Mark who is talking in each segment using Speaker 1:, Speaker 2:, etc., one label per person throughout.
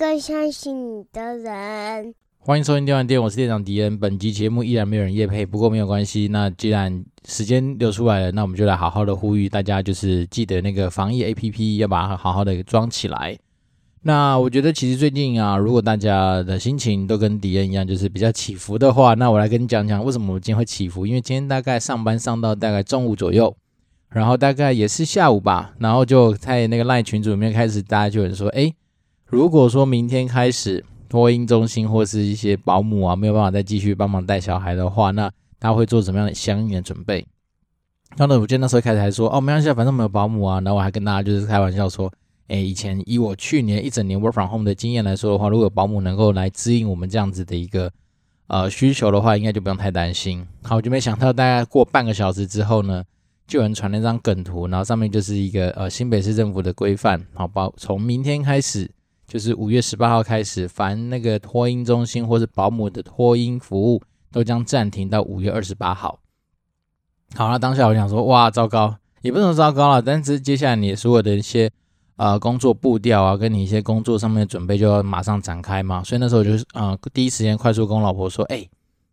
Speaker 1: 更相信你的人。
Speaker 2: 欢迎收听电玩店，我是店长迪恩。本集节目依然没有人夜配，不过没有关系。那既然时间流出来了，那我们就来好好的呼吁大家，就是记得那个防疫 APP 要把它好好的装起来。那我觉得其实最近啊，如果大家的心情都跟迪恩一样，就是比较起伏的话，那我来跟你讲讲为什么我今天会起伏。因为今天大概上班上到大概中午左右，然后大概也是下午吧，然后就在那个赖群组里面开始，大家就有人说，哎，如果说明天开始托婴中心或是一些保姆啊没有办法再继续帮忙带小孩的话，那大家会做什么样的相应的准备？然后呢，我记得那时候开始还说，哦，没关系，反正没有保姆啊。然后我还跟大家就是开玩笑说。诶，以前以我去年一整年 work from home 的经验来说的话，如果有保姆能够来支应我们这样子的一个呃需求的话，应该就不用太担心。好，我就没想到大概过半个小时之后呢，就有人传了一张梗图，然后上面就是一个呃新北市政府的规范，好，包从明天开始，就是五月十八号开始，凡那个托婴中心或是保姆的托婴服务都将暂停到五月二十八号。好，那当下我想说，哇，糟糕，也不能糟糕了，但是接下来你所有的一些。呃，工作步调啊，跟你一些工作上面的准备就要马上展开嘛，所以那时候我就是呃，第一时间快速跟我老婆说，哎，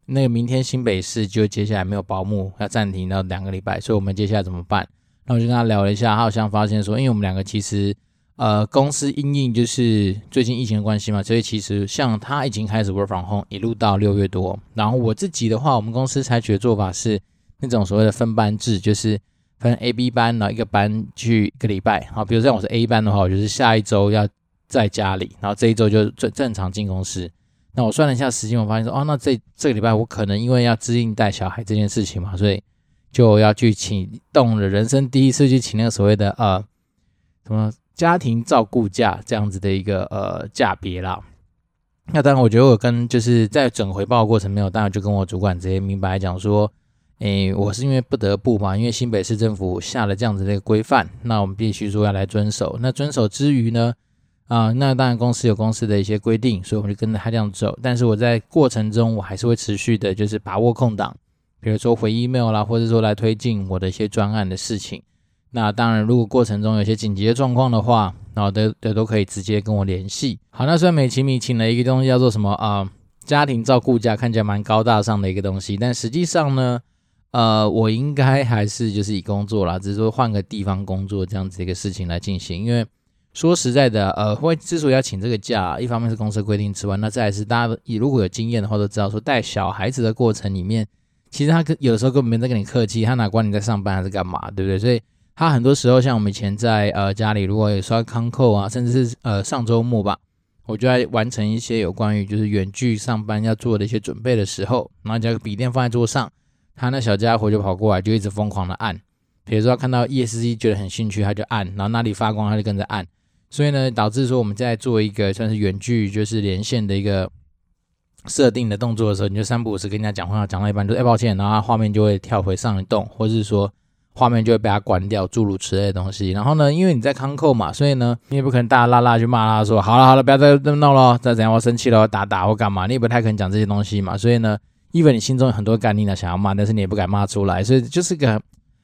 Speaker 2: 那个明天新北市就接下来没有保姆，要暂停到两个礼拜，所以我们接下来怎么办？然后我就跟他聊了一下，他好像发现说，因为我们两个其实呃，公司因应就是最近疫情的关系嘛，所以其实像他已经开始 work from home，一路到六月多，然后我自己的话，我们公司采取的做法是那种所谓的分班制，就是。分 A、B 班，然后一个班去一个礼拜。好，比如像我是 A 班的话，我就是下一周要在家里，然后这一周就正正常进公司。那我算了一下时间，我发现说，哦，那这这个礼拜我可能因为要自应带小孩这件事情嘛，所以就要去请动了人生第一次去请那个所谓的呃什么家庭照顾假这样子的一个呃价别啦。那当然，我觉得我跟就是在整回报过程没有，当然就跟我主管直接明白讲说。诶，我是因为不得不嘛，因为新北市政府下了这样子的一个规范，那我们必须说要来遵守。那遵守之余呢，啊，那当然公司有公司的一些规定，所以我们就跟着他这样走。但是我在过程中，我还是会持续的，就是把握空档，比如说回 email 啦，或者说来推进我的一些专案的事情。那当然，如果过程中有些紧急的状况的话，然后都都都可以直接跟我联系。好，那虽然美其名请了一个东西叫做什么啊，家庭照顾假，看起来蛮高大上的一个东西，但实际上呢，呃，我应该还是就是以工作啦，只是说换个地方工作这样子一个事情来进行。因为说实在的，呃，会之所以要请这个假，一方面是公司规定之外，那再是大家如果有经验的话都知道，说带小孩子的过程里面，其实他有的时候根本没在跟你客气，他哪管你在上班还是干嘛，对不对？所以他很多时候像我们以前在呃家里，如果有刷康扣啊，甚至是呃上周末吧，我就在完成一些有关于就是远距上班要做的一些准备的时候，然后将笔电放在桌上。他那小家伙就跑过来，就一直疯狂的按，比如说看到 ESC 觉得很兴趣，他就按，然后那里发光他就跟着按，所以呢，导致说我们在做一个算是远距就是连线的一个设定的动作的时候，你就三不五时跟人家讲话，讲到一半就哎抱歉，然后画面就会跳回上一动，或是说画面就会被他关掉，诸如此类的东西。然后呢，因为你在康扣嘛，所以呢，你也不可能大拉拉去骂他说好了好了，不要再这么闹了，再怎样我生气了，我打打我干嘛，你也不太可能讲这些东西嘛，所以呢。因为你心中有很多干劲呢，想要骂，但是你也不敢骂出来，所以就是个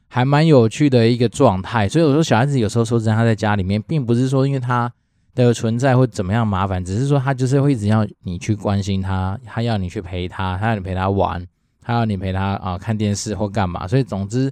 Speaker 2: 还蛮有趣的一个状态。所以我说，小孩子有时候说真的，他在家里面，并不是说因为他的存在会怎么样麻烦，只是说他就是会一直要你去关心他，他要你去陪他，他要你陪他玩，他要你陪他啊看电视或干嘛。所以总之，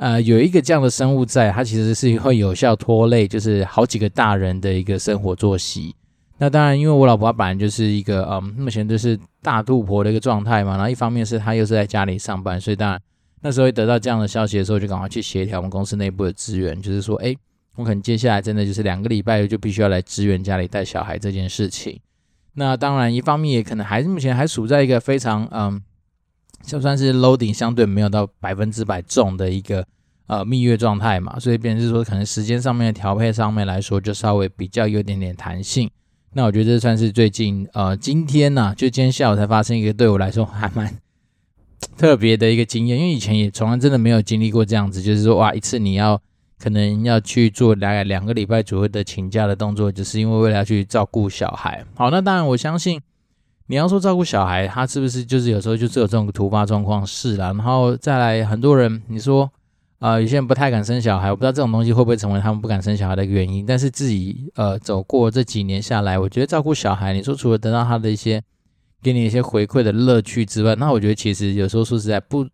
Speaker 2: 呃，有一个这样的生物在，它其实是会有效拖累，就是好几个大人的一个生活作息。那当然，因为我老婆她本来就是一个嗯，目前就是大肚婆的一个状态嘛。然后一方面是她又是在家里上班，所以当然那时候得到这样的消息的时候，就赶快去协调我们公司内部的资源，就是说，哎，我可能接下来真的就是两个礼拜就必须要来支援家里带小孩这件事情。那当然，一方面也可能还是目前还处在一个非常嗯，就算是 loading 相对没有到百分之百重的一个呃蜜月状态嘛，所以变成是说可能时间上面的调配上面来说，就稍微比较有点点弹性。那我觉得这算是最近呃，今天呐、就今天下午才发生一个对我来说还蛮 特别的一个经验，因为以前也从来真的没有经历过这样子，就是说哇，一次你要可能要去做大概两个礼拜左右的请假的动作，只是因为为了要去照顾小孩。好，那当然我相信你要说照顾小孩，他是不是就是有时候就是有这种突发状况是啦，然后再来很多人你说呃，有些人不太敢生小孩，我不知道这种东西会不会成为他们不敢生小孩的原因。但是自己呃走过这几年下来，我觉得照顾小孩，你说除了得到他的一些给你一些回馈的乐趣之外，那我觉得其实有时候说实在不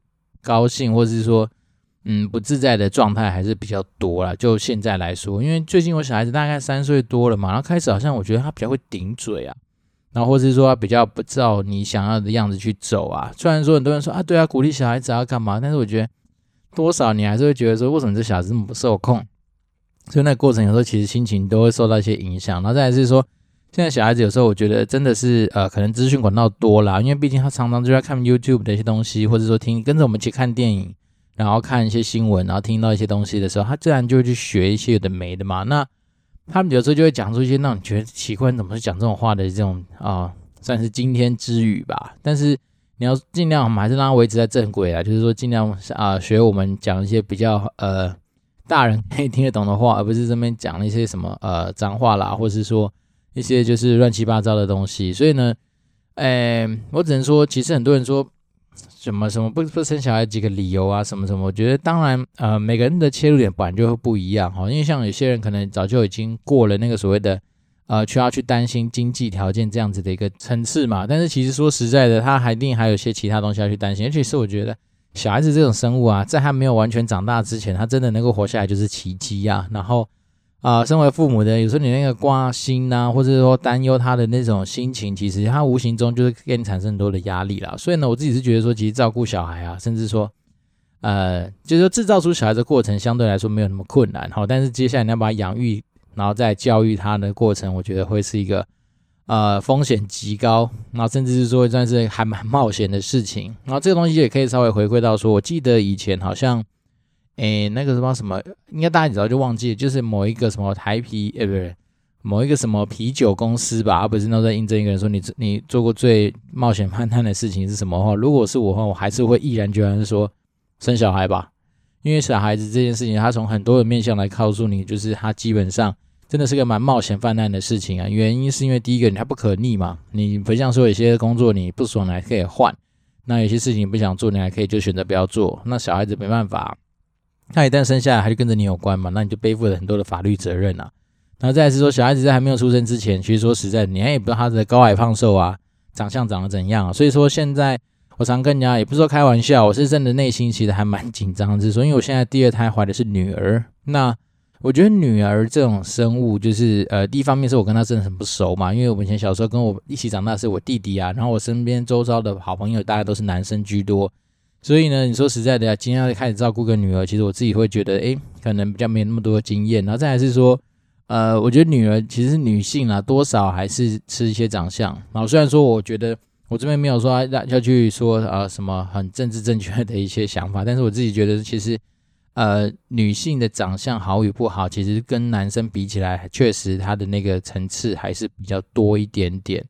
Speaker 2: 高兴，或者是说嗯不自在的状态还是比较多啦。就现在来说，因为最近我小孩子大概三岁多了嘛，然后开始好像我觉得他比较会顶嘴啊，然后或是说他比较不照你想要的样子去走啊。虽然说很多人说啊，对啊，鼓励小孩子要干嘛，但是我觉得。多少你还是会觉得说，为什么这小孩子这么不受控？所以那个过程有时候其实心情都会受到一些影响。然后再来是说，现在小孩子有时候我觉得真的是呃，可能资讯管道多啦，因为毕竟他常常就在看 YouTube 的一些东西，或者说听跟着我们一起看电影，然后看一些新闻，然后听到一些东西的时候，他自然就会去学一些有的没的嘛。那他们有时候就会讲出一些让你觉得奇怪，怎么会讲这种话的这种啊、算是惊天之语吧。但是。你要尽量，我们还是让他维持在正轨啊，就是说尽量啊、学我们讲一些比较呃大人可以听得懂的话，而不是这边讲一些什么呃脏话啦，或是说一些就是乱七八糟的东西。所以呢，哎，我只能说，其实很多人说什么什么不不生小孩几个理由啊，什么什么，我觉得当然呃每个人的切入点本来就会不一样哈，因为像有些人可能早就已经过了那个所谓的。呃，需要去担心经济条件这样子的一个层次嘛？但是其实说实在的，他还一定还有些其他东西要去担心。尤其是我觉得小孩子这种生物啊，在他没有完全长大之前，他真的能够活下来就是奇迹啊。然后啊、身为父母的，有时候你那个挂心呐，或者说担忧他的那种心情，其实他无形中就是给你产生很多的压力啦。所以呢，我自己是觉得说，其实照顾小孩啊，甚至说呃，就是说制造出小孩的过程相对来说没有那么困难。好，但是接下来你要把养育。然后再教育他的过程，我觉得会是一个呃风险极高，那甚至是说算是还蛮冒险的事情。然后这个东西也可以稍微回归到说，我记得以前好像，诶那个什么什么，应该大家早就忘记了，就是某一个什么台啤，诶不对，某一个什么啤酒公司吧，而不是那在印证一个人说你你做过最冒险犯难的事情是什么话？如果是我的话，我还是会毅然决然说生小孩吧，因为小孩子这件事情，他从很多的面向来告诉你，就是他基本上。真的是个蛮冒险犯难的事情啊！原因是因为第一个，你还不可逆嘛，你不像说有些工作你不爽，你还可以换；那有些事情不想做，你还可以就选择不要做。那小孩子没办法，他一旦生下来，他就跟着你有关嘛，那你就背负了很多的法律责任啊。然后再是说，小孩子在还没有出生之前，其实说实在，你也不知道他的高矮胖瘦啊，长相长得怎样啊。所以说现在我常跟人家，也不是说开玩笑，我是真的内心其实还蛮紧张，就是说，因为我现在第二胎怀的是女儿，那。我觉得女儿这种生物，就是呃，第一方面是我跟她真的很不熟嘛，因为我以前小时候跟我一起长大是我弟弟啊，然后我身边周遭的好朋友大概都是男生居多，所以呢，你说实在的，今天要开始照顾个女儿，其实我自己会觉得，诶，可能比较没那么多经验，然后再来是说，呃，我觉得女儿其实女性啊，多少还是吃一些长相，然后虽然说我觉得我这边没有说要要去说啊、呃、什么很政治正确的一些想法，但是我自己觉得其实。呃，女性的长相好与不好，其实跟男生比起来，确实她的那个层次还是比较多一点点。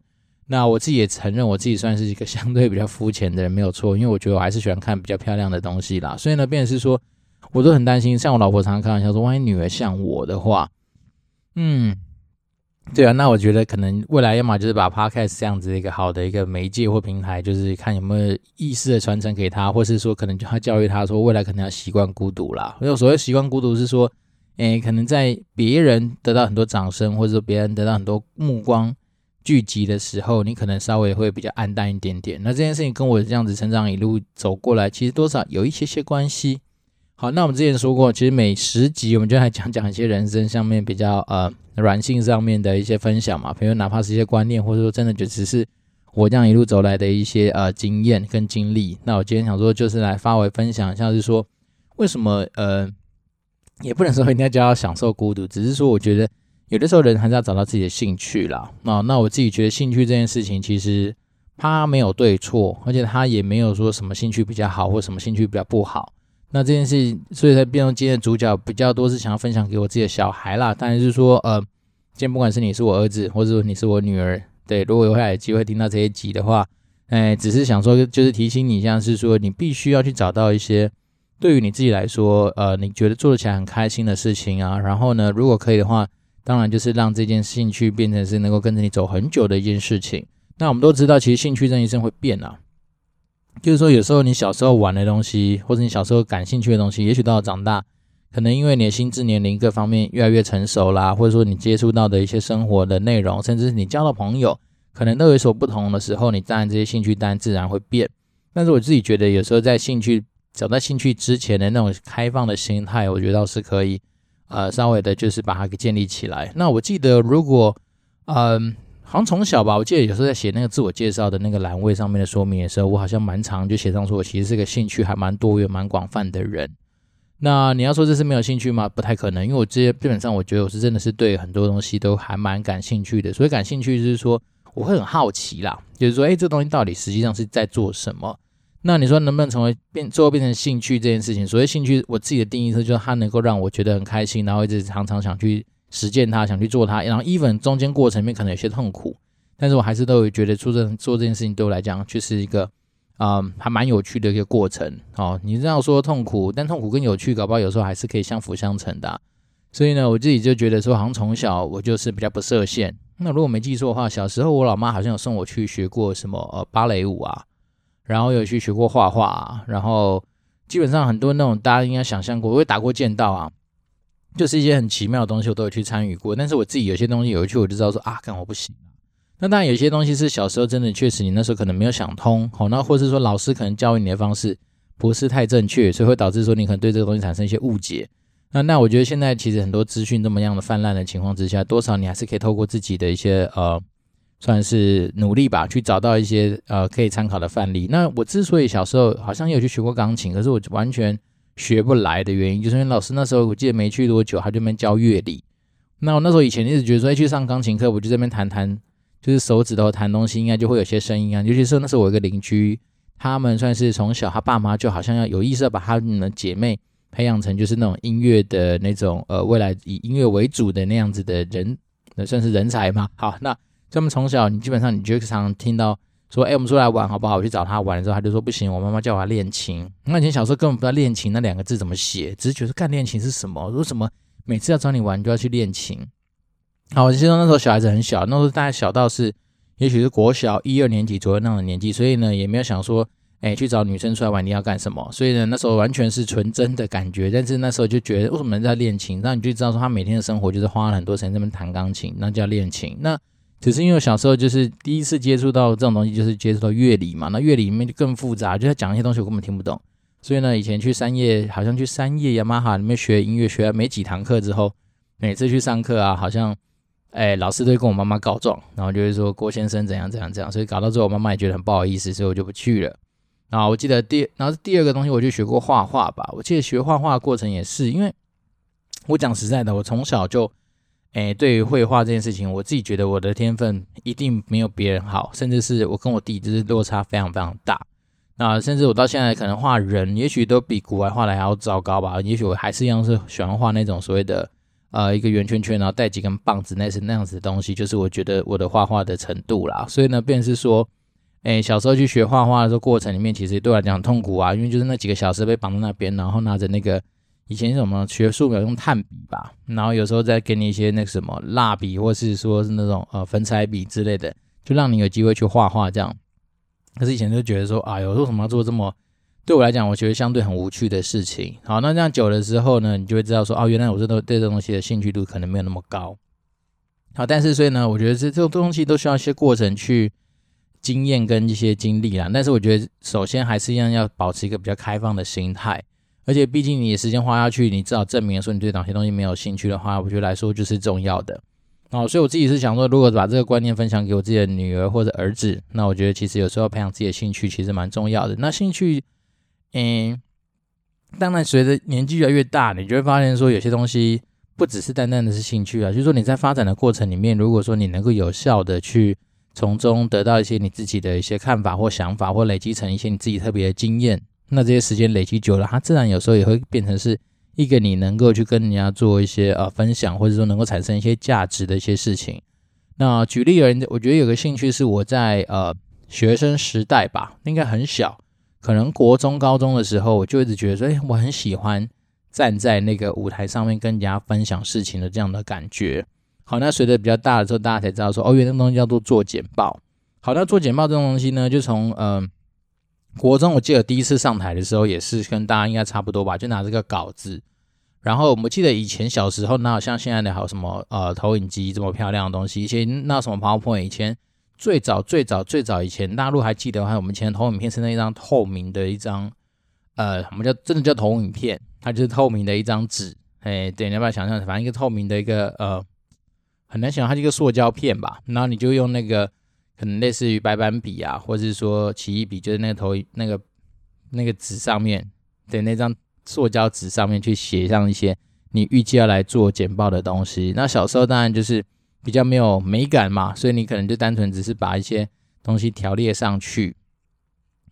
Speaker 2: 那我自己也承认，我自己算是一个 相对比较肤浅的人，没有错。因为我觉得我还是喜欢看比较漂亮的东西啦。所以呢，变成是说，我都很担心。像我老婆常常开玩笑说，万一女儿像我的话，嗯。对啊，那我觉得可能未来要么就是把 Podcast 这样子一个好的一个媒介或平台，就是看有没有意识的传承给他，或是说可能就要教育他说，未来可能要习惯孤独啦。因为所谓习惯孤独是说，诶，可能在别人得到很多掌声，或者说别人得到很多目光聚集的时候，你可能稍微会比较暗淡一点点。那这件事情跟我这样子成长一路走过来，其实多少有一些些关系。好，那我们之前说过，其实每十集我们就来讲讲一些人生上面比较呃软性上面的一些分享嘛，比如哪怕是一些观念，或者说真的就只是我这样一路走来的一些呃经验跟经历。那我今天想说，就是来发为分享，像是说为什么呃也不能说一定要叫享受孤独，只是说我觉得有的时候人还是要找到自己的兴趣啦。那那我自己觉得兴趣这件事情，其实它没有对错，而且它也没有说什么兴趣比较好，或什么兴趣比较不好。那这件事情，所以才变成今天的主角比较多是想要分享给我自己的小孩啦。当然是说，呃，今天不管是你是我儿子，或者说你是我女儿，对，如果有未来有机会听到这一集的话，哎，只是想说，就是提醒你，像是说，你必须要去找到一些对于你自己来说，呃，你觉得做得起来很开心的事情啊。然后呢，如果可以的话，当然就是让这件兴趣变成是能够跟着你走很久的一件事情。那我们都知道，其实兴趣这一生会变啊。就是说，有时候你小时候玩的东西，或者你小时候感兴趣的东西，也许到了长大，可能因为你的心智年龄各方面越来越成熟啦，或者说你接触到的一些生活的内容，甚至是你交的朋友，可能都有所不同的时候，你当然这些兴趣当然自然会变。但是我自己觉得，有时候在兴趣找到兴趣之前的那种开放的心态，我觉得倒是可以，呃，稍微的就是把它给建立起来。那我记得，如果，嗯、好像从小吧，我记得有时候在写那个自我介绍的那个栏位上面的说明的时候，我好像蛮常就写上说，我其实是个兴趣还蛮多元、蛮广泛的人。那你要说这是没有兴趣吗？不太可能，因为我这些基本上我觉得我是真的是对很多东西都还蛮感兴趣的。所以感兴趣就是说我会很好奇啦，就是说，哎，这东西到底实际上是在做什么？那你说能不能成为变最后变成兴趣这件事情？所谓兴趣，我自己的定义是，就是它能够让我觉得很开心，然后一直常常想去。实践它，想去做它，然后 even 中间过程里面可能有些痛苦，但是我还是都会觉得做这做这件事情对我来讲，就是一个、嗯、还蛮有趣的一个过程。哦，你这样说痛苦，但痛苦跟有趣，搞不好有时候还是可以相辅相成的、所以呢，我自己就觉得说，好像从小我就是比较不设限。那如果没记错的话，小时候我老妈好像有送我去学过什么呃芭蕾舞啊，然后有去学过画画啊，然后基本上很多那种大家应该想象过，我也打过剑道啊。就是一些很奇妙的东西，我都有去参与过。但是我自己有些东西有趣，我就知道说啊，干我不行。那当然有些东西是小时候真的确实你那时候可能没有想通，好，那或是说老师可能教育你的方式不是太正确，所以会导致说你可能对这个东西产生一些误解。那那我觉得现在其实很多资讯这么样的泛滥的情况之下，多少你还是可以透过自己的一些呃，算是努力吧，去找到一些呃可以参考的范例。那我之所以小时候好像也有去学过钢琴，可是我完全。学不来的原因，就是因为老师那时候我记得没去多久，他就边教乐理。那我那时候以前一直觉得说，哎，去上钢琴课，我就这边弹弹，就是手指头弹东西，应该就会有些声音啊。尤其是那时候我一个邻居，他们算是从小他爸妈就好像要有意识要把他们的姐妹培养成就是那种音乐的那种呃未来以音乐为主的那样子的人，那算是人才嘛。好，那他们从小你基本上你就常听到。说，哎，我们出来玩好不好？我去找他玩的时候，他就说不行，我妈妈叫我练琴。那以前小时候根本不知道练琴那两个字怎么写，只是觉得干练琴是什么？为什么每次要找你玩就要去练琴？好，我记得那时候小孩子很小，那时候大概小到是，也许是国小一二年级左右那种年纪，所以呢也没有想说，哎，去找女生出来玩你要干什么？所以呢那时候完全是纯真的感觉，但是那时候就觉得为什么在练琴？那你就知道说他每天的生活就是花了很多时间在那边弹钢琴，那叫练琴。那只是因为我小时候就是第一次接触到这种东西，就是接触到乐理嘛。那乐理里面就更复杂，就他讲一些东西我根本听不懂。所以呢，以前去三叶，好像去三叶雅马哈里面学音乐，学了没几堂课之后，每次去上课啊，好像哎，老师都会跟我妈妈告状，然后就会说郭先生怎样怎样怎样，所以搞到最后我妈妈也觉得很不好意思，所以我就不去了。然后我记得第，然后第二个东西我就学过画画吧。我记得学画画的过程也是，因为我讲实在的，我从小就。诶，对于绘画这件事情，我自己觉得我的天分一定没有别人好，甚至是我跟我弟就是落差非常非常大。那甚至我到现在可能画人，也许都比古玩画的还要糟糕吧。也许我还是一样是喜欢画那种所谓的呃一个圆圈圈，然后带几根棒子，那是那样子的东西，就是我觉得我的画画的程度啦。所以呢，便是说，诶，小时候去学画画的这个过程里面，其实对我来讲痛苦啊，因为就是那几个小时被绑在那边，然后拿着那个。以前什么学素描用炭笔吧，然后有时候再给你一些那个什么蜡笔，或是说是那种呃粉彩笔之类的，就让你有机会去画画这样。可是以前就觉得说，哎呦，为什么要做这么对我来讲，我觉得相对很无趣的事情。好，那这样久了之后呢，你就会知道说，哦，原来我这都对这东西的兴趣度可能没有那么高。好，但是所以呢，我觉得这这种东西都需要一些过程去经验跟一些经历啦。但是我觉得首先还是一样要保持一个比较开放的心态。而且毕竟你的时间花下去，你至少证明说你对哪些东西没有兴趣的话，我觉得来说就是重要的。哦，所以我自己是想说，如果把这个观念分享给我自己的女儿或者儿子，那我觉得其实有时候培养自己的兴趣其实蛮重要的。那兴趣，嗯，当然随着年纪越来越大，你就会发现说有些东西不只是单单的是兴趣啊，就是说你在发展的过程里面，如果说你能够有效的去从中得到一些你自己的一些看法或想法，或累积成一些你自己特别的经验。那这些时间累积久了，它自然有时候也会变成是一个你能够去跟人家做一些呃分享，或者说能够产生一些价值的一些事情。那举例而言，我觉得有个兴趣是我在呃学生时代吧，应该很小，可能国中高中的时候，我就一直觉得说，哎，我很喜欢站在那个舞台上面跟人家分享事情的这样的感觉。好，那随着比较大的时候，大家才知道说，哦，原来那东西叫做做简报。好，那做简报这种东西呢，就从嗯。呃国中我记得第一次上台的时候，也是跟大家应该差不多吧，就拿这个稿子。然后我们记得以前小时候，哪有像现在的还有什么呃投影机这么漂亮的东西？以前那什么 PowerPoint，以前最早最早最早以前，大陆还记得的话，我们以前投影片是那一张透明的一张，呃，我们叫真的叫投影片，它就是透明的一张纸。哎，对，你要不要想象，反正一个透明的一个呃，很难想象它是一个塑胶片吧？然后你就用那个可能类似于白板笔啊，或是说奇异笔，就是那个投那个那个纸上面对那张。塑胶纸上面去写上一些你预计要来做简报的东西。那小时候当然就是比较没有美感嘛，所以你可能就单纯只是把一些东西条列上去。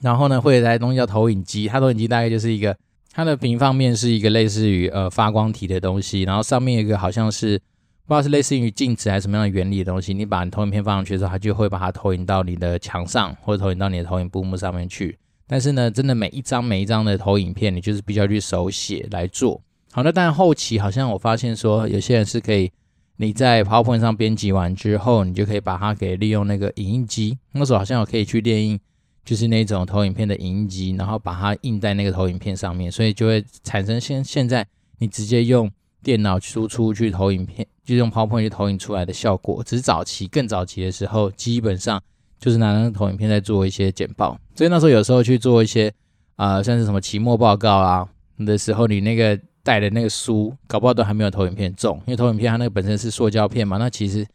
Speaker 2: 然后呢，会有一台东西叫投影机，它投影机大概就是一个它的平方面是一个类似于呃发光体的东西，然后上面一个好像是不知道是类似于镜子还是什么样的原理的东西。你把你投影片放上去的时候，它就会把它投影到你的墙上，或者投影到你的投影布幕上面去。但是呢，真的每一张每一张的投影片，你就是必须要去手写来做。好，那但后期好像我发现说，有些人是可以你在 PowerPoint 上编辑完之后，你就可以把它给利用那个影印机。那时候好像我可以去列印，就是那种投影片的影印机，然后把它印在那个投影片上面，所以就会产生现现在你直接用电脑输出去投影片，就用 PowerPoint 去投影出来的效果。只是早期更早期的时候，基本上。就是拿那个投影片在做一些简报，所以那时候有时候去做一些啊、像是什么期末报告啊的时候，你那个带的那个书，搞不好都还没有投影片重，因为投影片它那个本身是塑胶片嘛，那其实，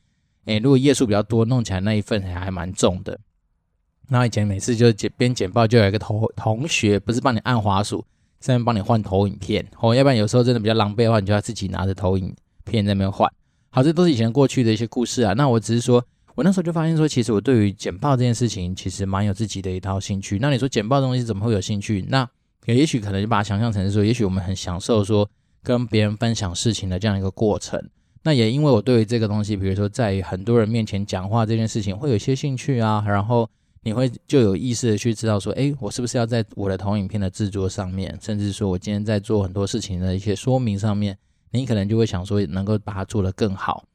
Speaker 2: 诶，如果页数比较多，弄起来那一份还蛮重的。那以前每次就简边简报，就有一个同同学不是帮你按滑鼠，上面帮你换投影片，哦，要不然有时候真的比较狼狈的话，你就要自己拿着投影片在那边换。好，这都是以前过去的一些故事啊。那我只是说。我那时候就发现说，其实我对于简报这件事情，其实蛮有自己的一套兴趣。那你说简报的东西怎么会有兴趣？那也许可能就把它想象成是说，也许我们很享受说跟别人分享事情的这样一个过程。那也因为我对于这个东西，比如说在很多人面前讲话这件事情，会有一些兴趣啊。然后你会就有意识的去知道说，诶，我是不是要在我的投影片的制作上面，甚至说我今天在做很多事情的一些说明上面，你可能就会想说，能够把它做得更好。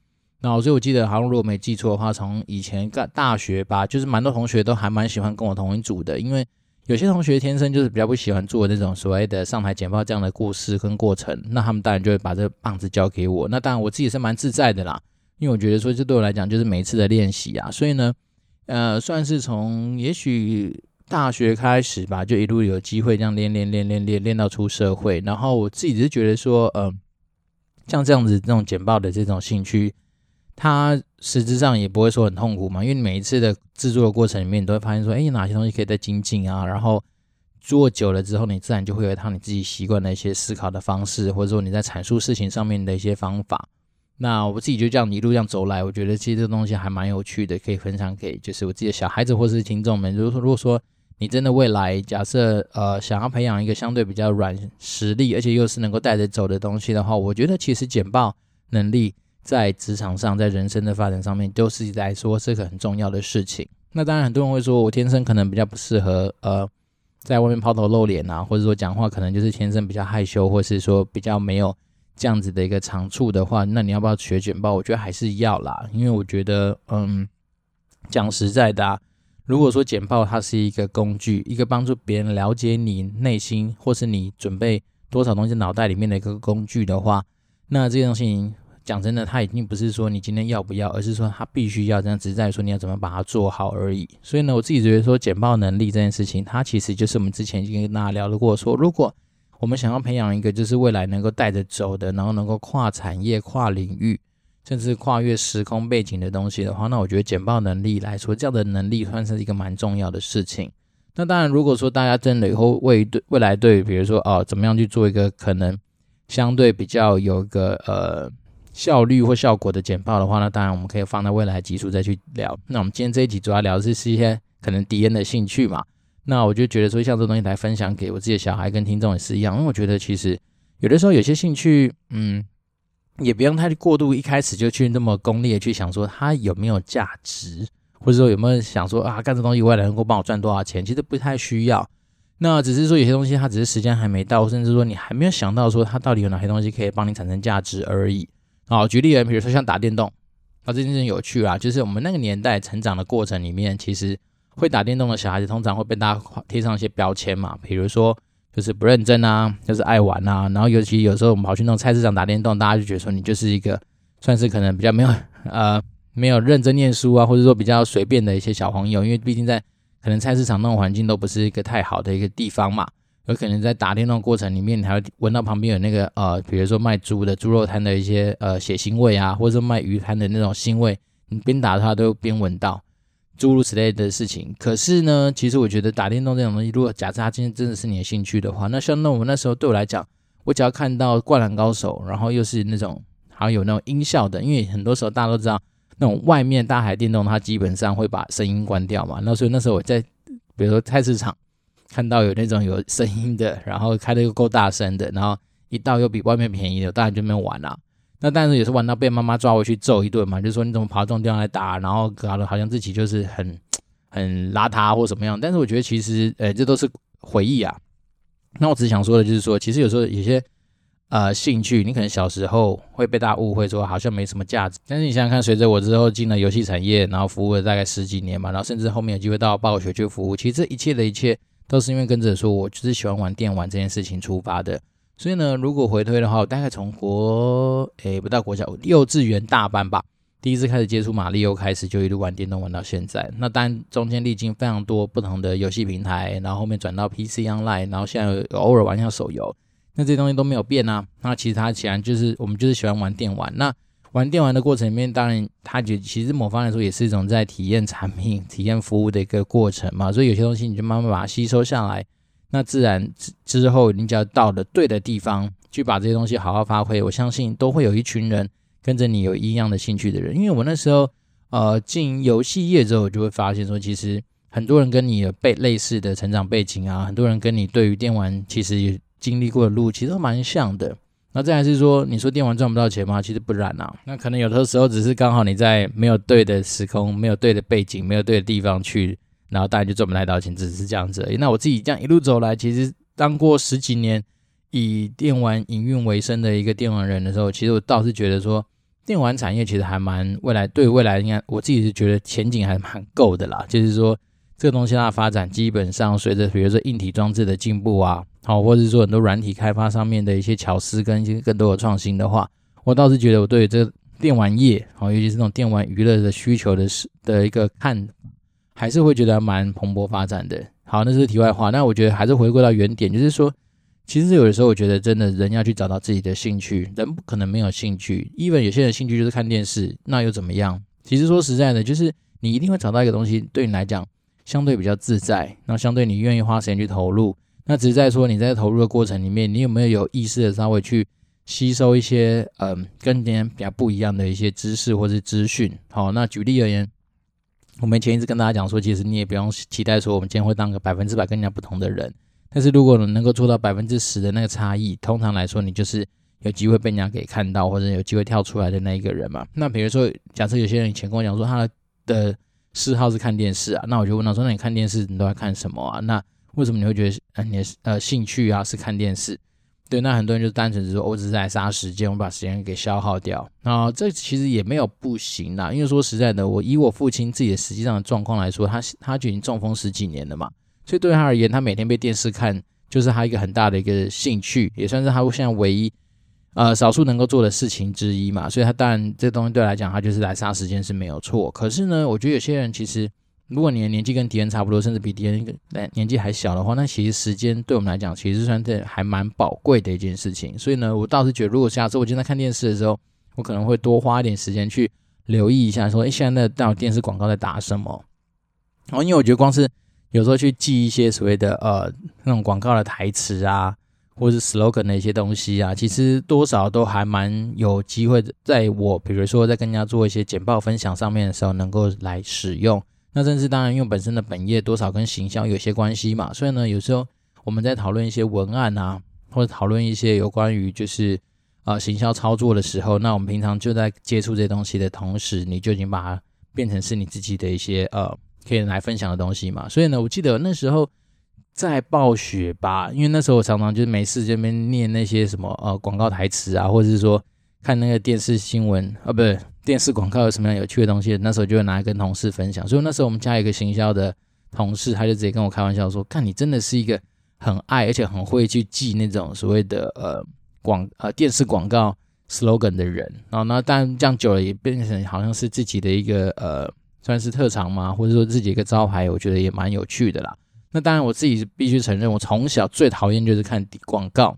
Speaker 2: 那所以我记得，好像如果没记错的话，从以前大大学吧，就是蛮多同学都还蛮喜欢跟我同一组的，因为有些同学天生就是比较不喜欢做那种所谓的上台简报这样的故事跟过程，那他们当然就会把这个棒子交给我。那当然我自己是蛮自在的啦，因为我觉得说这对我来讲就是每一次的练习啊，所以呢，呃，算是从也许大学开始吧，就一路有机会这样练练练练练练到出社会。然后我自己是觉得说，呃，像这样子这种简报的这种兴趣。它实质上也不会说很痛苦嘛，因为每一次的制作的过程里面，你都会发现说，哎，哪些东西可以再精进啊？然后做久了之后，你自然就会有一套你自己习惯的一些思考的方式，或者说你在阐述事情上面的一些方法。那我自己就这样一路这样走来，我觉得其实这东西还蛮有趣的，可以分享给就是我自己的小孩子或是听众们。如果说如果说你真的未来假设呃想要培养一个相对比较软实力，而且又是能够带着走的东西的话，我觉得其实简报能力。在职场上，在人生的发展上面，都是来说是个很重要的事情。那当然，很多人会说我天生可能比较不适合，呃，在外面抛头露脸啊，或者说讲话可能就是天生比较害羞，或是说比较没有这样子的一个长处的话，那你要不要学简报？我觉得还是要啦，因为我觉得，嗯，讲实在的啊，如果说简报它是一个工具，一个帮助别人了解你内心，或是你准备多少东西脑袋里面的一个工具的话，那这件事情。讲真的，它已经不是说你今天要不要，而是说他必须要这样，只是在说你要怎么把它做好而已。所以呢，我自己觉得说简报能力这件事情，它其实就是我们之前已经跟大家聊过，说如果我们想要培养一个就是未来能够带着走的，然后能够跨产业、跨领域，甚至跨越时空背景的东西的话，那我觉得简报能力来说，这样的能力算是一个蛮重要的事情。那当然，如果说大家真的以后未对未来对，比如说哦，怎么样去做一个可能相对比较有一个呃。效率或效果的简报的话，那当然我们可以放在未来集数再去聊。那我们今天这一集主要聊的是是一些可能敌人的兴趣嘛。那我就觉得说，像这东西来分享给我自己的小孩跟听众也是一样，因为我觉得其实有的时候有些兴趣，嗯，也不用太过度，一开始就去那么功利的去想说它有没有价值，或者说有没有想说啊，干这东西未来能够帮我赚多少钱，其实不太需要。那只是说有些东西它只是时间还没到，甚至说你还没有想到说它到底有哪些东西可以帮你产生价值而已。好，举例人，比如说像打电动，啊，这件事情有趣啊，就是我们那个年代成长的过程里面，其实会打电动的小孩子通常会被大家贴上一些标签嘛，比如说就是不认真啊，就是爱玩啊，然后尤其有时候我们跑去那种菜市场打电动，大家就觉得说你就是一个算是可能比较没有 呃没有认真念书啊，或者说比较随便的一些小朋友，因为毕竟在可能菜市场那种环境都不是一个太好的一个地方嘛。有可能在打电动过程里面，你还会闻到旁边有那个呃，比如说卖猪的猪肉摊的一些呃血腥味啊，或者说卖鱼摊的那种腥味，你边打它都边闻到，诸如此类的事情。可是呢，其实我觉得打电动这种东西，如果假设它今天真的是你的兴趣的话，那像那我那时候对我来讲，我只要看到灌篮高手，然后又是那种好像有那种音效的，因为很多时候大家都知道，那种外面大海电动它基本上会把声音关掉嘛，那所以那时候我在比如说菜市场。看到有那种有声音的，然后开的又够大声的，然后一到又比外面便宜的，当然就没有玩了。那但是也是玩到被妈妈抓回去揍一顿嘛，就说你怎么跑这种地方来打，然后搞得好像自己就是很 很邋遢或什么样。但是我觉得其实，呃，这都是回忆啊。那我只想说的就是说，其实有时候有些呃兴趣，你可能小时候会被大家误会说好像没什么价值，但是你想想看，随着我之后进了游戏产业，然后服务了大概十几年嘛，然后甚至后面有机会到暴雪去服务，其实这一切的一切。都是因为跟着说，我就是喜欢玩电玩这件事情出发的。所以呢，如果回推的话，我大概从国诶不到国小幼稚园大班吧，第一次开始接触马里奥，开始就一路玩电动玩到现在。那当然中间历经非常多不同的游戏平台，然后后面转到 PC Online，然后现在偶尔玩一下手游，那这些东西都没有变啊。那其实它显然就是我们就是喜欢玩电玩。那玩电玩的过程里面，当然，它就其实某方来说也是一种在体验产品、体验服务的一个过程嘛。所以有些东西你就慢慢把它吸收下来，那自然之之后你只要到了对的地方去把这些东西好好发挥，我相信都会有一群人跟着你有一样的兴趣的人。因为我那时候呃进游戏业之后，我就会发现说，其实很多人跟你有背类似的成长背景啊，很多人跟你对于电玩其实也经历过的路，其实都蛮像的。那再来是说，你说电玩赚不到钱吗？其实不然啊。那可能有的时候只是刚好你在没有对的时空、没有对的背景、没有对的地方去，然后大家就赚不来到钱，只是这样子而已。那我自己这样一路走来，其实当过十几年以电玩营运为生的一个电玩人的时候，其实我倒是觉得说，电玩产业其实还蛮未来，对未来应该我自己是觉得前景还蛮够的啦。就是说，这个东西它的发展基本上随着比如说硬体装置的进步啊。好，或者说很多软体开发上面的一些巧思跟一些更多的创新的话，我倒是觉得我对这电玩业，好，尤其是这种电玩娱乐的需求的是的一个看，还是会觉得蛮蓬勃发展的。好，那是题外话。那我觉得还是回归到原点，就是说，其实有的时候我觉得真的人要去找到自己的兴趣，人不可能没有兴趣。even 有些人兴趣就是看电视，那又怎么样？其实说实在的，就是你一定会找到一个东西，对你来讲相对比较自在，那相对你愿意花时间去投入。那只是在说你在投入的过程里面，你有没有有意识的稍微去吸收一些嗯跟别人比较不一样的一些知识或是资讯？好，那举例而言，我们前一次跟大家讲说，其实你也不用期待说我们今天会当个百分之百跟人家不同的人，但是如果你能够做到百分之十的那个差异，通常来说你就是有机会被人家给看到，或者有机会跳出来的那一个人嘛。那比如说，假设有些人以前跟我讲说他的嗜好是看电视啊，那我就问他说，那你看电视你都在看什么啊？那为什么你会觉得呃你的呃兴趣啊是看电视？对，那很多人就单纯只说，我只是在杀时间，我把时间给消耗掉。那这其实也没有不行啦，因为说实在的，我以我父亲自己的实际上的状况来说，他他就已经中风十几年了嘛，所以对他而言，他每天被电视看就是他一个很大的一个兴趣，也算是他现在唯一呃少数能够做的事情之一嘛。所以他当然这东西对他来讲，他就是来杀时间是没有错。可是呢，我觉得有些人其实。如果你的年纪跟敌人差不多，甚至比敌人年纪还小的话，那其实时间对我们来讲，其实算是还蛮宝贵的一件事情。所以呢，我倒是觉得，如果下次我今天在看电视的时候，我可能会多花一点时间去留意一下，说，哎，现在那到电视广告在打什么？然后，因为我觉得光是有时候去记一些所谓的呃那种广告的台词啊，或者是 slogan 的一些东西啊，其实多少都还蛮有机会，在我比如说在跟人家做一些简报分享上面的时候，能够来使用。那甚至当然，因为本身的本业多少跟行销有些关系嘛，所以呢，有时候我们在讨论一些文案啊，或者讨论一些有关于就是呃行销操作的时候，那我们平常就在接触这些东西的同时，你就已经把它变成是你自己的一些呃可以来分享的东西嘛。所以呢，我记得那时候在暴雪吧，因为那时候我常常就是没事这边念那些什么呃广告台词啊，或者是说看那个电视新闻啊，不是。电视广告有什么样有趣的东西？那时候就会拿来跟同事分享。所以那时候我们家一个行销的同事，他就直接跟我开玩笑说：“看你真的是一个很爱而且很会去记那种所谓的呃广呃电视广告 slogan 的人。”然后呢，但这样久了也变成好像是自己的一个呃算是特长嘛，或者说自己一个招牌，我觉得也蛮有趣的啦。那当然我自己必须承认，我从小最讨厌就是看广告，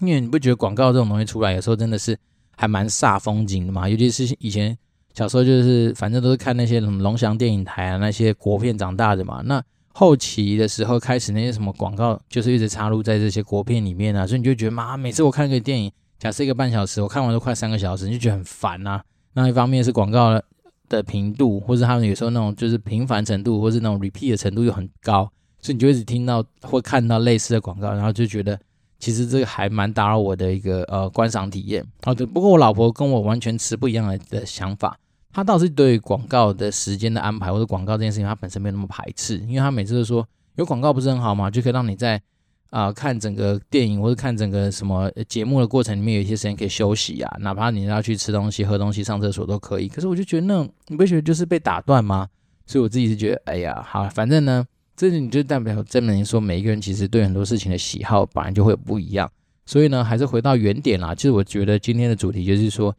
Speaker 2: 因为你不觉得广告这种东西出来有时候真的是还蛮煞风景的嘛？尤其是以前。小时候就是反正都是看那些什么龙翔电影台啊，那些国片长大的嘛。那后期的时候开始那些什么广告，就是一直插入在这些国片里面啊，所以你就觉得妈，每次我看一个电影，假设一个半小时，我看完都快三个小时，你就觉得很烦啊。那一方面是广告的频度，或是他们有时候那种就是频繁程度，或是那种 repeat 的程度又很高，所以你就一直听到或看到类似的广告，然后就觉得其实这个还蛮打扰我的一个呃观赏体验。好的，不过我老婆跟我完全持不一样的的想法。她倒是对广告的时间的安排或者广告这件事情，她本身没有那么排斥，因为她每次都说有广告不是很好嘛？就可以让你在啊、看整个电影或者看整个什么节目的过程里面有一些时间可以休息啊，哪怕你要去吃东西、喝东西、上厕所都可以。可是我就觉得那你不觉得就是被打断吗？所以我自己是觉得，哎呀，好，反正呢，这你就代表证明说每一个人其实对很多事情的喜好本来就会不一样。所以呢，还是回到原点啦。其实我觉得今天的主题就是说。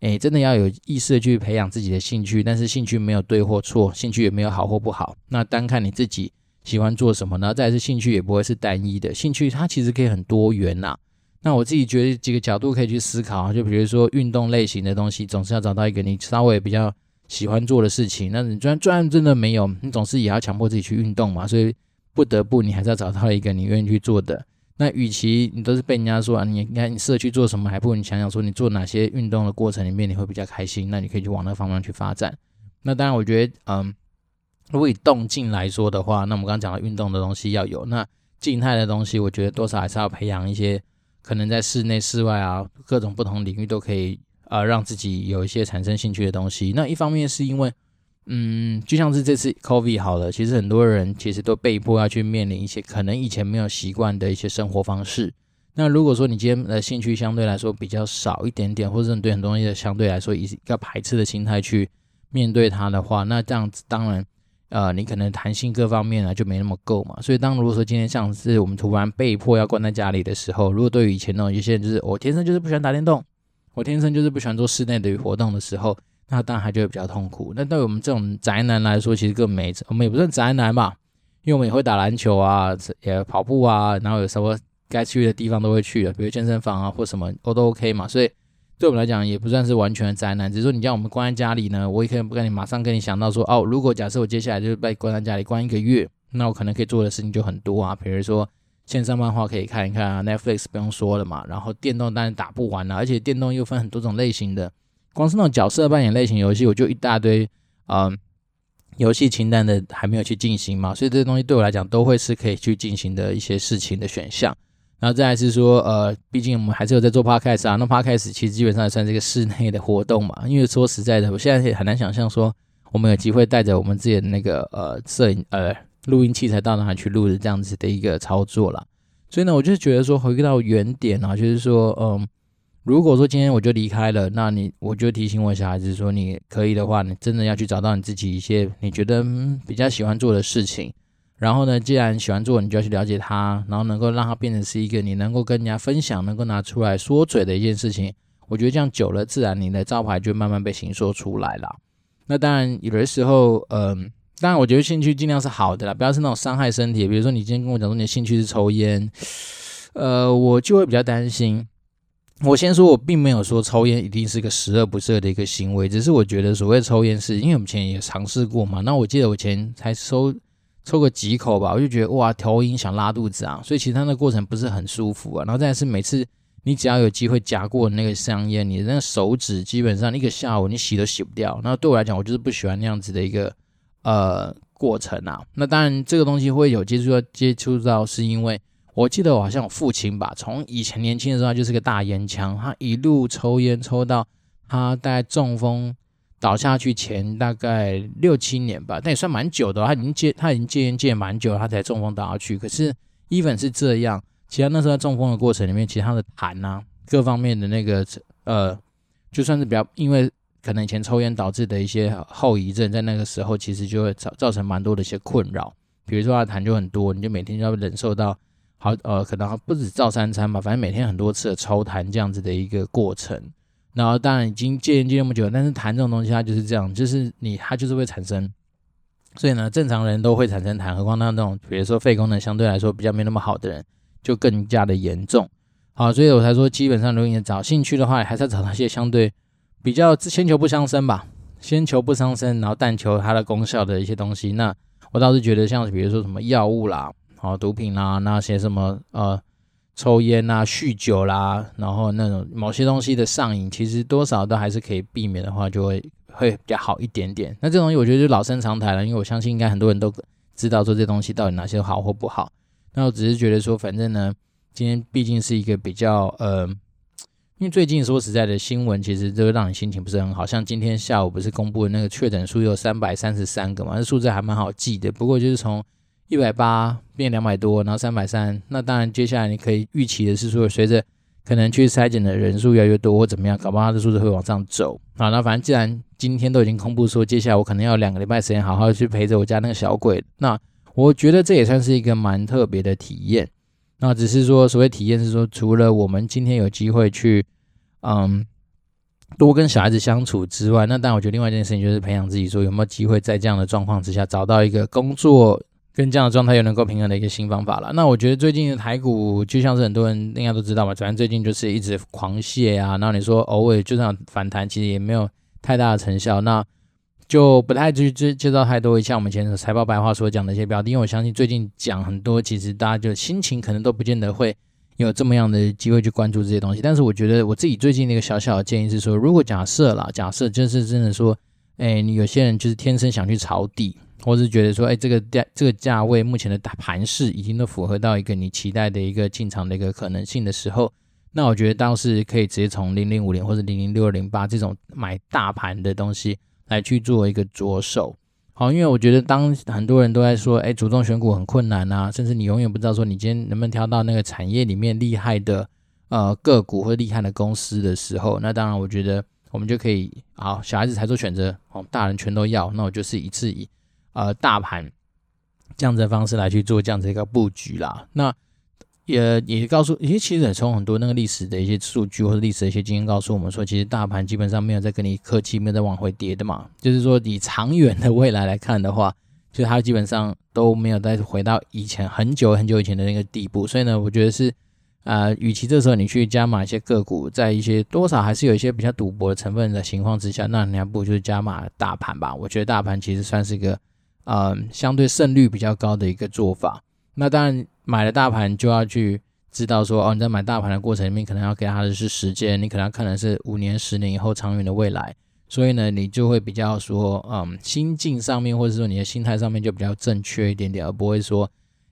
Speaker 2: 诶，真的要有意识的去培养自己的兴趣，但是兴趣没有对或错，兴趣也没有好或不好。那单看你自己喜欢做什么呢？再来是兴趣也不会是单一的，兴趣它其实可以很多元呐。那我自己觉得几个角度可以去思考，就比如说运动类型的东西，总是要找到一个你稍微比较喜欢做的事情。那你虽然虽然真的没有，你总是也要强迫自己去运动嘛，所以不得不你还是要找到一个你愿意去做的。那与其你都是被人家说啊，你应该你适合去做什么，还不如你想想说，你做哪些运动的过程里面你会比较开心，那你可以去往那个方向去发展。那当然，我觉得，嗯，如果以动静来说的话，那我们刚刚讲到运动的东西要有，那静态的东西，我觉得多少还是要培养一些，可能在室内、室外啊，各种不同领域都可以，呃，让自己有一些产生兴趣的东西。那一方面是因为。嗯，就像是这次 COVID 好了，其实很多人其实都被迫要去面临一些可能以前没有习惯的一些生活方式。那如果说你今天的兴趣相对来说比较少一点点，或者是对很多东西的相对来说以一个排斥的心态去面对它的话，那这样子当然，呃，你可能弹性各方面啊就没那么够嘛。所以当如果说今天像是我们突然被迫要关在家里的时候，如果对于以前那种有些人就是我天生就是不喜欢打电动，我天生就是不喜欢做室内的活动的时候。那当然就会比较痛苦。那对我们这种宅男来说，其实更没，我们也不算宅男吧，因为我们也会打篮球啊，也跑步啊，然后有什么该去的地方都会去的，比如健身房啊或什么，我都 OK 嘛。所以对我们来讲，也不算是完全的宅男。只是说你叫我们关在家里呢，我也可以不跟你马上跟你想到说，哦，如果假设我接下来就是被关在家里关一个月，那我可能可以做的事情就很多啊，比如说线上漫画可以看一看啊，Netflix 不用说了嘛，然后电动当然打不完了，而且电动又分很多种类型的。光是那种角色扮演类型游戏，我就一大堆，嗯，游戏清单的还没有去进行嘛，所以这些东西对我来讲都会是可以去进行的一些事情的选项。然后再来是说，呃，毕竟我们还是有在做 podcast 啊，那 podcast 其实基本上也算是一个室内的活动嘛。因为说实在的，我现在也很难想象说我们有机会带着我们自己的那个呃摄影呃录音器材到哪里去录的这样子的一个操作啦。所以呢，我就觉得说回归到原点啊，就是说，嗯。如果说今天我就离开了，那你我就提醒我小孩子说，你可以的话，你真的要去找到你自己一些你觉得比较喜欢做的事情。然后呢，既然喜欢做，你就要去了解它，然后能够让它变成是一个你能够跟人家分享、能够拿出来说嘴的一件事情。我觉得这样久了，自然你的招牌就慢慢被形塑出来了。那当然，有的时候，嗯，当然我觉得兴趣尽量是好的啦，不要是那种伤害身体。比如说，你今天跟我讲说你的兴趣是抽烟，呃，我就会比较担心。我先说，我并没有说抽烟一定是个十恶不赦的一个行为，只是我觉得所谓抽烟是因为我们前也尝试过嘛。那我记得我前才抽抽个几口吧，我就觉得哇，头晕想拉肚子啊，所以其实它的过程不是很舒服啊。然后再是每次你只要有机会夹过那个香烟，你的那个手指基本上一个下午你洗都洗不掉。那对我来讲，我就是不喜欢那样子的一个呃过程啊。那当然这个东西会有接触到接触到，是因为。我记得我好像我父亲吧，从以前年轻的时候他就是个大烟枪，他一路抽烟抽到他大概中风倒下去前大概六七年吧，但也算蛮久的。他已经戒他已经戒烟戒蛮久了，他才中风倒下去。可是 even 是这样，其实那时候在中风的过程里面，其实他的痰啊各方面的那个呃，就算是比较因为可能以前抽烟导致的一些后遗症，在那个时候其实就会造造成蛮多的一些困扰。比如说他痰就很多，你就每天就要忍受到好呃，可能不止照三餐吧，反正每天很多次的抽痰这样子的一个过程。然后当然已经戒烟戒那么久，但是痰这种东西它就是这样，就是你它就是会产生。所以呢，正常人都会产生痰，何况那那种比如说肺功能相对来说比较没那么好的人，就更加的严重。好，所以我才说，基本上如果你找兴趣的话，还是要找那些相对比较先求不伤身吧，先求不伤身，然后但求它的功效的一些东西。那我倒是觉得，像比如说什么药物啦，好毒品啦，那些什么呃抽烟啦、酗酒啦，然后那种某些东西的上瘾，其实多少都还是可以避免的话，就会会比较好一点点。那这东西我觉得就老生常谈了，因为我相信应该很多人都知道说这东西到底哪些好或不好。那我只是觉得说，反正呢。今天毕竟是一个比较呃，因为最近说实在的新闻，其实都会让你心情不是很好。像今天下午不是公布的那个确诊数有三百三十三个嘛，这数字还蛮好记的。不过就是从一百八变两百多，然后三百三，那当然接下来你可以预期的是说，随着可能去筛检的人数越来越多或怎么样，搞不好它的数字会往上走。好，那反正既然今天都已经公布说，接下来我可能要两个礼拜时间好好去陪着我家那个小鬼，那我觉得这也算是一个蛮特别的体验。那只是说，所谓体验是说，除了我们今天有机会去，嗯，多跟小孩子相处之外，那当然我觉得另外一件事情就是培养自己，说有没有机会在这样的状况之下找到一个工作跟这样的状态又能够平衡的一个新方法了。那我觉得最近的台股就像是很多人应该都知道嘛，反正最近就是一直狂泻啊，然后你说偶尔就这样反弹，其实也没有太大的成效。那就不太去介介绍太多，像我们前的财报白话所讲的一些标的，因为我相信最近讲很多，其实大家就心情可能都不见得会有这么样的机会去关注这些东西。但是我觉得我自己最近的一个小小的建议是说，如果假设啦，假设就是真的说，哎，你有些人就是天生想去抄底，或是觉得说，哎，这个价这个价位目前的大盘势已经都符合到一个你期待的一个进场的一个可能性的时候，那我觉得倒是可以直接从零零五零或者零零六二零八这种买大盘的东西。来去做一个着手，好，因为我觉得当很多人都在说，哎，主动选股很困难啊，甚至你永远不知道说你今天能不能挑到那个产业里面厉害的呃个股或厉害的公司的时候，那当然我觉得我们就可以，好，小孩子才做选择，哦，大人全都要，那我就是一次以呃大盘这样子的方式来去做这样子一个布局啦，那。也也告诉，也其实也从很多那个历史的一些数据或者历史的一些经验告诉我们说，其实大盘基本上没有在跟你客气，没有在往回跌的嘛。就是说，以长远的未来来看的话，就它基本上都没有再回到以前很久很久以前的那个地步。所以呢，我觉得是，呃，与其这时候你去加码一些个股，在一些多少还是有一些比较赌博的成分的情况之下，那你还不如就是加码大盘吧。我觉得大盘其实算是一个，呃，相对胜率比较高的一个做法。那当然。买了大盘就要去知道说哦，你在买大盘的过程里面，可能要给他的是时间，你可能要看的是五年、十年以后长远的未来，所以呢，你就会比较说，嗯，心境上面或者说你的心态上面就比较正确一点点，而不会说，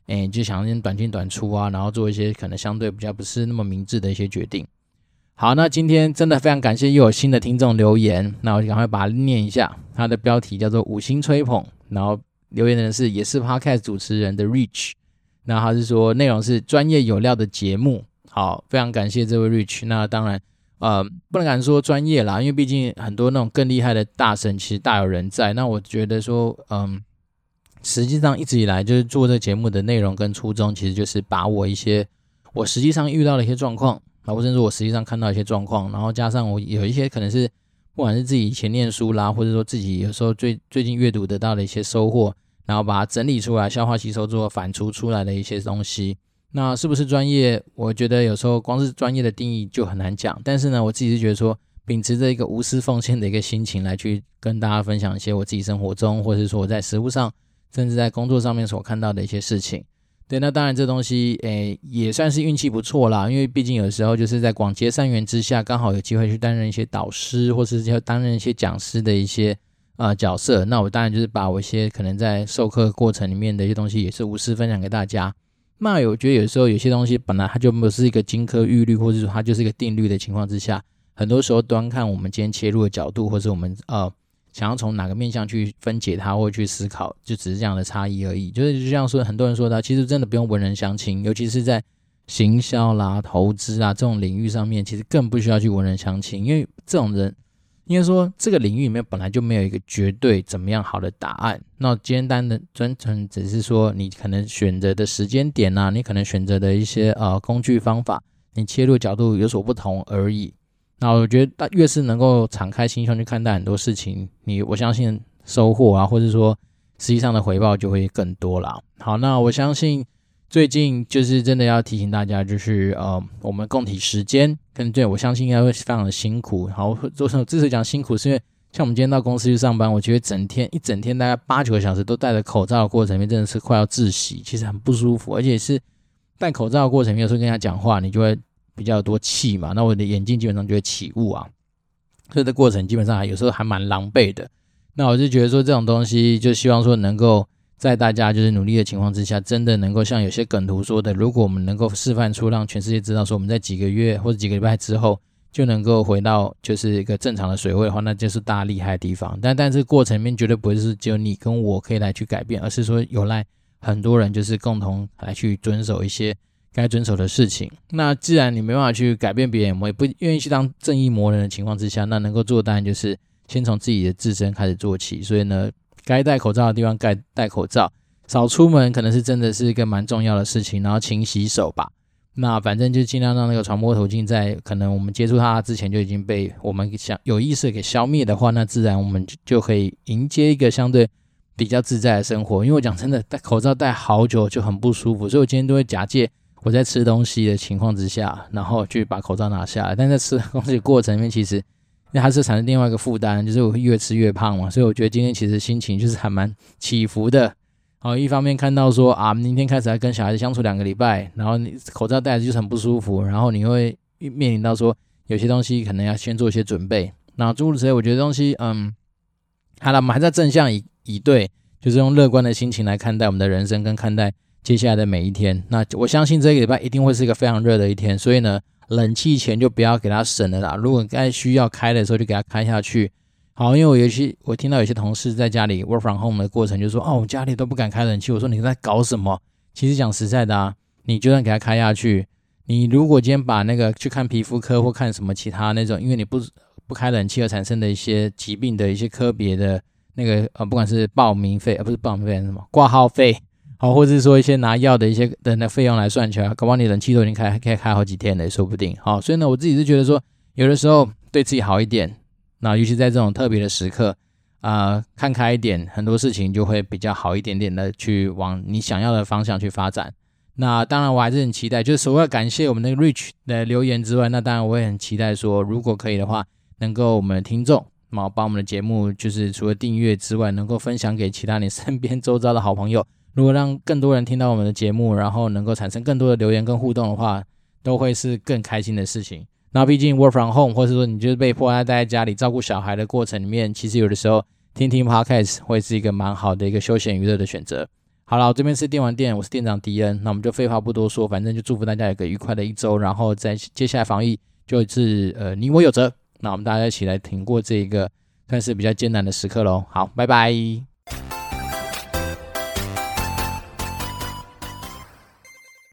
Speaker 2: 哎，就想先短进短出啊，然后做一些可能相对比较不是那么明智的一些决定。好，那今天真的非常感谢又有新的听众留言，那我就赶快把它念一下，它的标题叫做五星吹捧，然后留言的人是也是 Podcast 主持人的 Rich。那他是说内容是专业有料的节目，好，非常感谢这位 Rich。那当然，呃，不能敢说专业啦，因为毕竟很多那种更厉害的大神其实大有人在。那我觉得说，嗯，实际上一直以来就是做这个节目的内容跟初衷，其实就是把我一些我实际上遇到的一些状况，啊，或者说我实际上看到一些状况，然后加上我有一些可能是不管是自己以前念书啦，或者说自己有时候最最近阅读得到的一些收获。然后把它整理出来，消化吸收之后反刍出来的一些东西，那是不是专业？我觉得有时候光是专业的定义就很难讲。但是呢，我自己是觉得说，秉持着一个无私奉献的一个心情来去跟大家分享一些我自己生活中，或者是说我在食物上，甚至在工作上面所看到的一些事情。对，那当然这东西，诶，也算是运气不错啦。因为毕竟有时候就是在广结善缘之下，刚好有机会去担任一些导师，或是要担任一些讲师的一些。啊、呃，角色，那我当然就是把我一些可能在授课过程里面的一些东西，也是无私分享给大家。那我觉得有时候有些东西本来它就不是一个金科玉律，或者说它就是一个定律的情况之下，很多时候端看我们今天切入的角度，或者我们呃想要从哪个面向去分解它或去思考，就只是这样的差异而已。就是就像说很多人说的，其实真的不用文人相亲，尤其是在行销啦、投资啊这种领域上面，其实更不需要去文人相亲，因为这种人。应该说这个领域里面本来就没有一个绝对怎么样好的答案。那简单的专程只是说你可能选择的时间点啊，你可能选择的一些呃工具方法，你切入角度有所不同而已。那我觉得，越是能够敞开心胸去看待很多事情，你我相信收获啊，或者说实际上的回报就会更多了。好，那我相信最近就是真的要提醒大家，就是呃，我们共体时间，跟对我相信应该会非常的辛苦。好，做什么？之所以讲辛苦，是因为像我们今天到公司去上班，我觉得整天一整天大概八九个小时都戴着口罩的过程里面，真的是快要窒息，其实很不舒服，而且是戴口罩的过程里面，有时候跟他讲话，你就会。比较多气嘛，那我的眼镜基本上就会起雾啊，所以这过程基本上还有时候还蛮狼狈的。那我就觉得说这种东西，就希望说能够在大家就是努力的情况之下，真的能够像有些梗图说的，如果我们能够示范出让全世界知道说我们在几个月或者几个礼拜之后就能够回到就是一个正常的水位的话，那就是大厉害的地方。但但这个过程里面绝对不会是只有你跟我可以来去改变，而是说有赖很多人就是共同来去遵守一些。该遵守的事情，那既然你没办法去改变别人，我也不愿意去当正义魔人的情况之下，那能够做的当然就是先从自己的自身开始做起。所以呢，该戴口罩的地方该戴口罩，少出门可能是真的是一个蛮重要的事情。然后勤洗手吧，那反正就尽量让那个传播途径在可能我们接触它之前就已经被我们想有意识给消灭的话，那自然我们就可以迎接一个相对比较自在的生活。因为我讲真的，戴口罩戴好久就很不舒服，所以我今天都会假借。我在吃东西的情况之下，然后去把口罩拿下来，但在吃东西过程里面，其实那还是产生另外一个负担，就是我越吃越胖嘛。所以我觉得今天其实心情就是还蛮起伏的。好，一方面看到说啊，明天开始要跟小孩子相处两个礼拜，然后你口罩戴着就很不舒服，然后你会面临到说有些东西可能要先做一些准备。那诸如此类，我觉得东西，嗯，好了，我们还在正向以以对，就是用乐观的心情来看待我们的人生跟看待。接下来的每一天，那我相信这个礼拜一定会是一个非常热的一天，所以呢，冷气钱就不要给他省了啦。如果该需要开的时候，就给他开下去。好，因为我有些我听到有些同事在家里 work from home 的过程，就说哦，我家里都不敢开冷气。我说你在搞什么？其实讲实在的啊，你就算给他开下去，你如果今天把那个去看皮肤科或看什么其他那种，因为你不不开冷气而产生的一些疾病的一些科别的那个呃，不管是报名费而不是报名费什么挂号费。好，或者是说一些拿药的一些的那费用来算起来，搞不好你冷气都已经开，可以开好几天了，说不定。好，所以呢，我自己是觉得说，有的时候对自己好一点，那尤其在这种特别的时刻，啊、看开一点，很多事情就会比较好一点点的去往你想要的方向去发展。那当然，我还是很期待，就是除了感谢我们那个 Rich 的留言之外，那当然我也很期待说，如果可以的话，能够我们的听众，那把我们的节目，就是除了订阅之外，能够分享给其他你身边周遭的好朋友。如果让更多人听到我们的节目，然后能够产生更多的留言跟互动的话，都会是更开心的事情。那毕竟 work from home，或者说你就是被迫要待在家里照顾小孩的过程里面，其实有的时候听听 podcast 会是一个蛮好的一个休闲娱乐的选择。好了，这边是电玩店，我是店长迪恩，那我们就废话不多说，反正就祝福大家有个愉快的一周，然后在接下来防疫就是呃你我有责，那我们大家一起来挺过这一个算是比较艰难的时刻喽。好，拜拜。